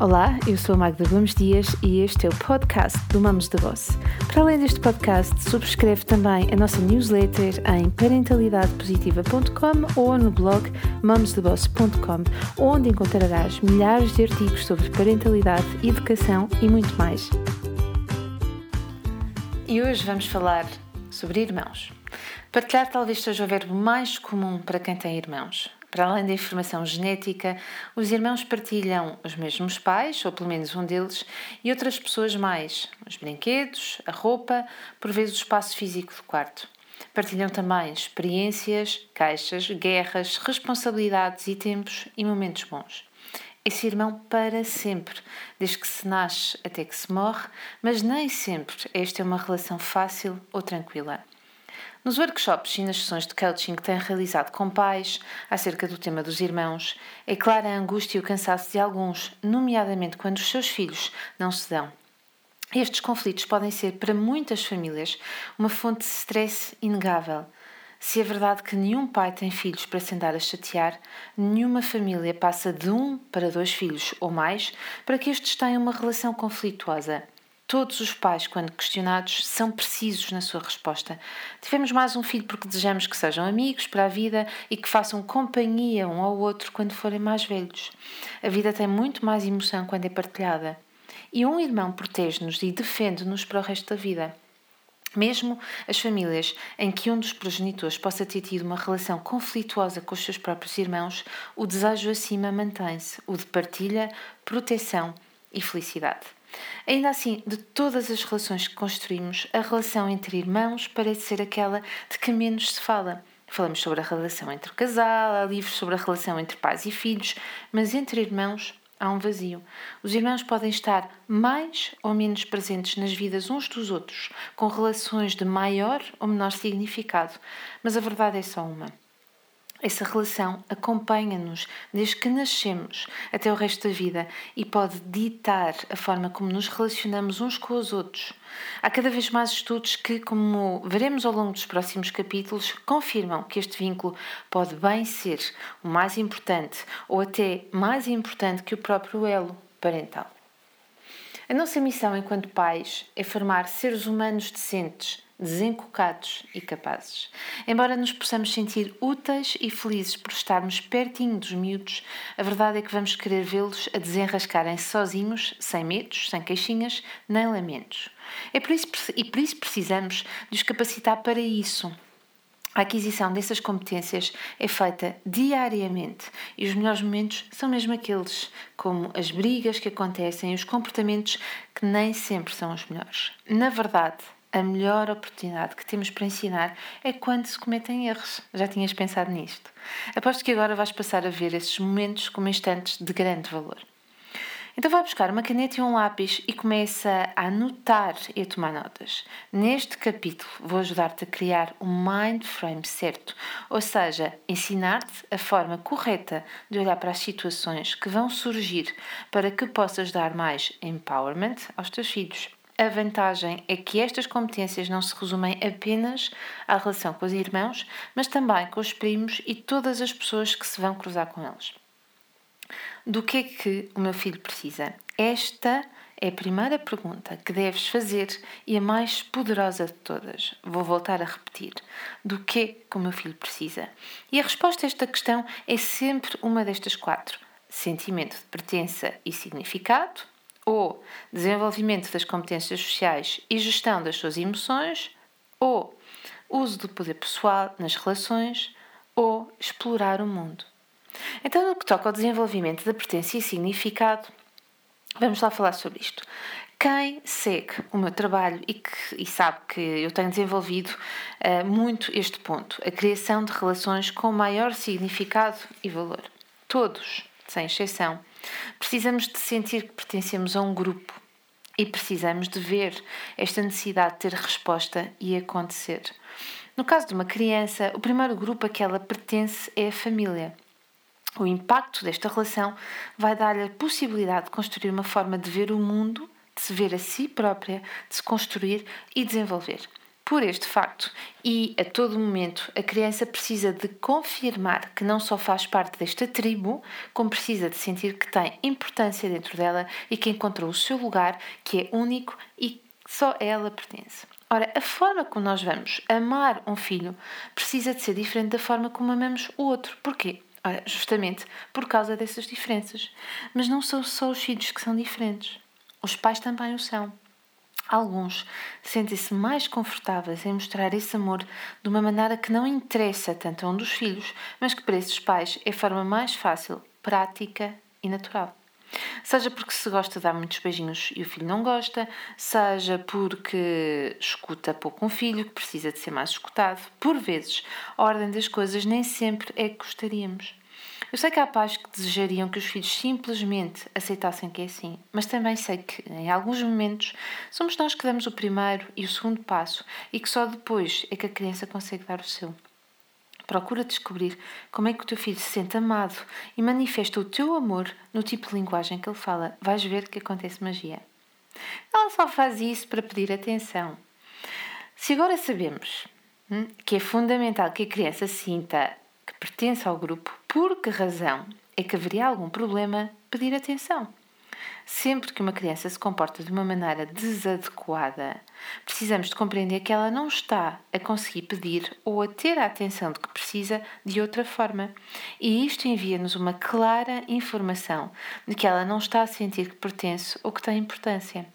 Olá, eu sou a Magda Gomes Dias e este é o podcast do Mamos da Boss. Para além deste podcast, subscreve também a nossa newsletter em parentalidadepositiva.com ou no blog mamosdaboss.com, onde encontrarás milhares de artigos sobre parentalidade, educação e muito mais. E hoje vamos falar sobre irmãos. Partilhar talvez seja o verbo mais comum para quem tem irmãos. Para além da informação genética, os irmãos partilham os mesmos pais, ou pelo menos um deles, e outras pessoas mais, os brinquedos, a roupa, por vezes o espaço físico do quarto. Partilham também experiências, queixas, guerras, responsabilidades e tempos e momentos bons. Esse irmão para sempre, desde que se nasce até que se morre, mas nem sempre esta é uma relação fácil ou tranquila. Nos workshops e nas sessões de coaching que tenho realizado com pais acerca do tema dos irmãos, é clara a angústia e o cansaço de alguns, nomeadamente quando os seus filhos não se dão. Estes conflitos podem ser, para muitas famílias, uma fonte de stress inegável. Se é verdade que nenhum pai tem filhos para se andar a chatear, nenhuma família passa de um para dois filhos ou mais para que estes tenham uma relação conflituosa. Todos os pais, quando questionados, são precisos na sua resposta. Tivemos mais um filho porque desejamos que sejam amigos para a vida e que façam companhia um ao outro quando forem mais velhos. A vida tem muito mais emoção quando é partilhada. E um irmão protege-nos e defende-nos para o resto da vida. Mesmo as famílias em que um dos progenitores possa ter tido uma relação conflituosa com os seus próprios irmãos, o desejo acima mantém-se, o de partilha, proteção e felicidade. Ainda assim, de todas as relações que construímos, a relação entre irmãos parece ser aquela de que menos se fala. Falamos sobre a relação entre o casal, há livros sobre a relação entre pais e filhos, mas entre irmãos há um vazio. Os irmãos podem estar mais ou menos presentes nas vidas uns dos outros, com relações de maior ou menor significado, mas a verdade é só uma. Essa relação acompanha-nos desde que nascemos até o resto da vida e pode ditar a forma como nos relacionamos uns com os outros. Há cada vez mais estudos que, como veremos ao longo dos próximos capítulos, confirmam que este vínculo pode bem ser o mais importante ou até mais importante que o próprio elo parental. A nossa missão enquanto pais é formar seres humanos decentes desencocados e capazes. Embora nos possamos sentir úteis e felizes por estarmos pertinho dos miúdos, a verdade é que vamos querer vê-los a desenrascarem-se sozinhos, sem medos, sem queixinhas, nem lamentos. É por isso, e por isso precisamos de os capacitar para isso. A aquisição dessas competências é feita diariamente e os melhores momentos são mesmo aqueles, como as brigas que acontecem e os comportamentos que nem sempre são os melhores. Na verdade, a melhor oportunidade que temos para ensinar é quando se cometem erros. Já tinhas pensado nisto? Aposto que agora vais passar a ver esses momentos como instantes de grande valor. Então vai buscar uma caneta e um lápis e começa a anotar e a tomar notas. Neste capítulo vou ajudar-te a criar um mind frame certo, ou seja, ensinar-te a forma correta de olhar para as situações que vão surgir para que possas dar mais empowerment aos teus filhos. A vantagem é que estas competências não se resumem apenas à relação com os irmãos, mas também com os primos e todas as pessoas que se vão cruzar com eles. Do que é que o meu filho precisa? Esta é a primeira pergunta que deves fazer e a mais poderosa de todas. Vou voltar a repetir. Do que é que o meu filho precisa? E a resposta a esta questão é sempre uma destas quatro: sentimento de pertença e significado, ou desenvolvimento das competências sociais e gestão das suas emoções, ou uso do poder pessoal nas relações, ou explorar o mundo. Então, no que toca ao desenvolvimento da pertença e significado, vamos lá falar sobre isto. Quem segue o meu trabalho e, que, e sabe que eu tenho desenvolvido uh, muito este ponto, a criação de relações com maior significado e valor. Todos, sem exceção, Precisamos de sentir que pertencemos a um grupo e precisamos de ver esta necessidade de ter resposta e acontecer. No caso de uma criança, o primeiro grupo a que ela pertence é a família. O impacto desta relação vai dar-lhe a possibilidade de construir uma forma de ver o mundo, de se ver a si própria, de se construir e desenvolver. Por este facto, e a todo momento, a criança precisa de confirmar que não só faz parte desta tribo, como precisa de sentir que tem importância dentro dela e que encontrou o seu lugar, que é único e só ela pertence. Ora, a forma como nós vamos amar um filho precisa de ser diferente da forma como amamos o outro. Porquê? Ora, justamente por causa dessas diferenças. Mas não são só os filhos que são diferentes. Os pais também o são. Alguns sentem-se mais confortáveis em mostrar esse amor de uma maneira que não interessa tanto a um dos filhos, mas que para esses pais é a forma mais fácil, prática e natural. Seja porque se gosta de dar muitos beijinhos e o filho não gosta, seja porque escuta pouco um filho que precisa de ser mais escutado. Por vezes, a ordem das coisas nem sempre é que gostaríamos. Eu sei que há pais que desejariam que os filhos simplesmente aceitassem que é assim, mas também sei que, em alguns momentos, somos nós que damos o primeiro e o segundo passo e que só depois é que a criança consegue dar o seu. Procura descobrir como é que o teu filho se sente amado e manifesta o teu amor no tipo de linguagem que ele fala. Vais ver que acontece magia. Ela só faz isso para pedir atenção. Se agora sabemos hum, que é fundamental que a criança sinta que pertence ao grupo, por que razão é que haveria algum problema pedir atenção? Sempre que uma criança se comporta de uma maneira desadequada, precisamos de compreender que ela não está a conseguir pedir ou a ter a atenção de que precisa de outra forma. E isto envia-nos uma clara informação de que ela não está a sentir que pertence ou que tem importância.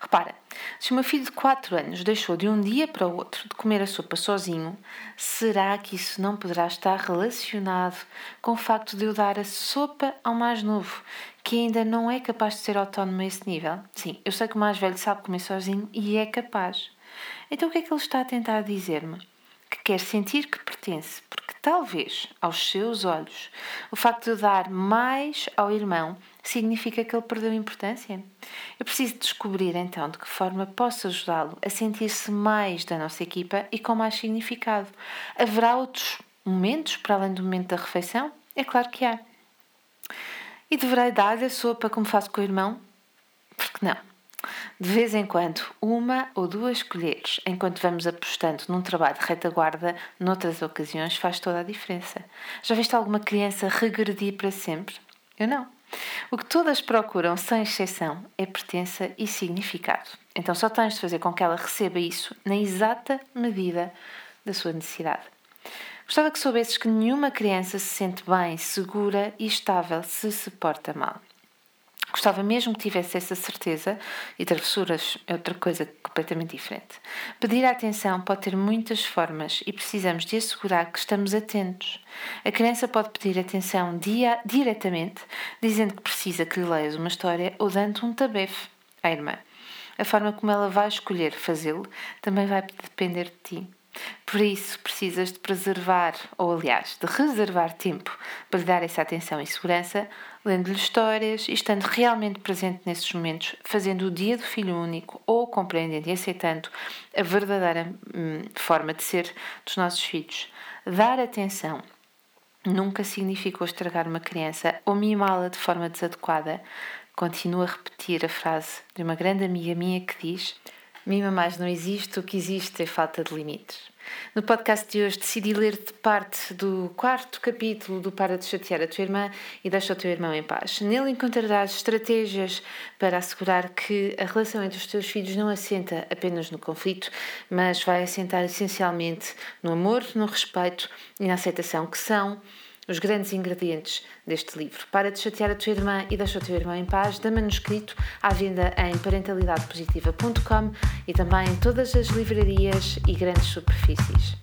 Repara, se o meu filho de 4 anos deixou de um dia para o outro de comer a sopa sozinho, será que isso não poderá estar relacionado com o facto de eu dar a sopa ao mais novo, que ainda não é capaz de ser autónomo a esse nível? Sim, eu sei que o mais velho sabe comer sozinho e é capaz. Então o que é que ele está a tentar dizer-me? Que quer sentir que pertence, porque talvez, aos seus olhos, o facto de dar mais ao irmão significa que ele perdeu importância? Eu preciso descobrir então de que forma posso ajudá-lo a sentir-se mais da nossa equipa e com mais significado. Haverá outros momentos para além do momento da refeição? É claro que há. E deverei dar-lhe a sopa como faço com o irmão? Porque não? De vez em quando, uma ou duas colheres, enquanto vamos apostando num trabalho de retaguarda, noutras ocasiões, faz toda a diferença. Já viste alguma criança regredir para sempre? Eu não. O que todas procuram, sem exceção, é pertença e significado. Então só tens de fazer com que ela receba isso na exata medida da sua necessidade. Gostava que soubesses que nenhuma criança se sente bem, segura e estável se se porta mal. Gostava mesmo que tivesse essa certeza, e travessuras é outra coisa completamente diferente. Pedir atenção pode ter muitas formas e precisamos de assegurar que estamos atentos. A criança pode pedir atenção dia, diretamente, dizendo que precisa que lhe leias uma história ou dando um tabefe à irmã. A forma como ela vai escolher fazê-lo também vai depender de ti. Por isso, precisas de preservar, ou aliás, de reservar tempo para lhe dar essa atenção e segurança, lendo-lhe histórias e estando realmente presente nesses momentos, fazendo o dia do filho único ou compreendendo e aceitando a verdadeira hum, forma de ser dos nossos filhos. Dar atenção nunca significou estragar uma criança ou mimá-la de forma desadequada. Continuo a repetir a frase de uma grande amiga minha que diz Mima mais não existe, o que existe é falta de limites. No podcast de hoje decidi ler-te parte do quarto capítulo do Para de Chatear a Tua Irmã e Deixa o Teu Irmão em Paz. Nele encontrarás estratégias para assegurar que a relação entre os teus filhos não assenta apenas no conflito, mas vai assentar essencialmente no amor, no respeito e na aceitação, que são os grandes ingredientes deste livro. Para de chatear a tua irmã e deixa o teu irmão em paz, da manuscrito à venda em parentalidadepositiva.com e também em todas as livrarias e grandes superfícies.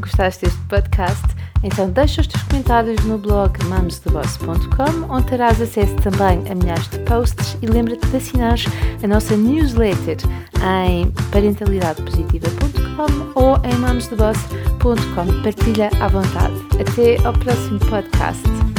Gostaste deste podcast? Então deixa os teus comentários no blog mamostheboss.com, onde terás acesso também a milhares de posts e lembra-te de assinar a nossa newsletter em parentalidadepositiva.com ou em mamostheboss.com. Partilha à vontade. Até ao próximo podcast.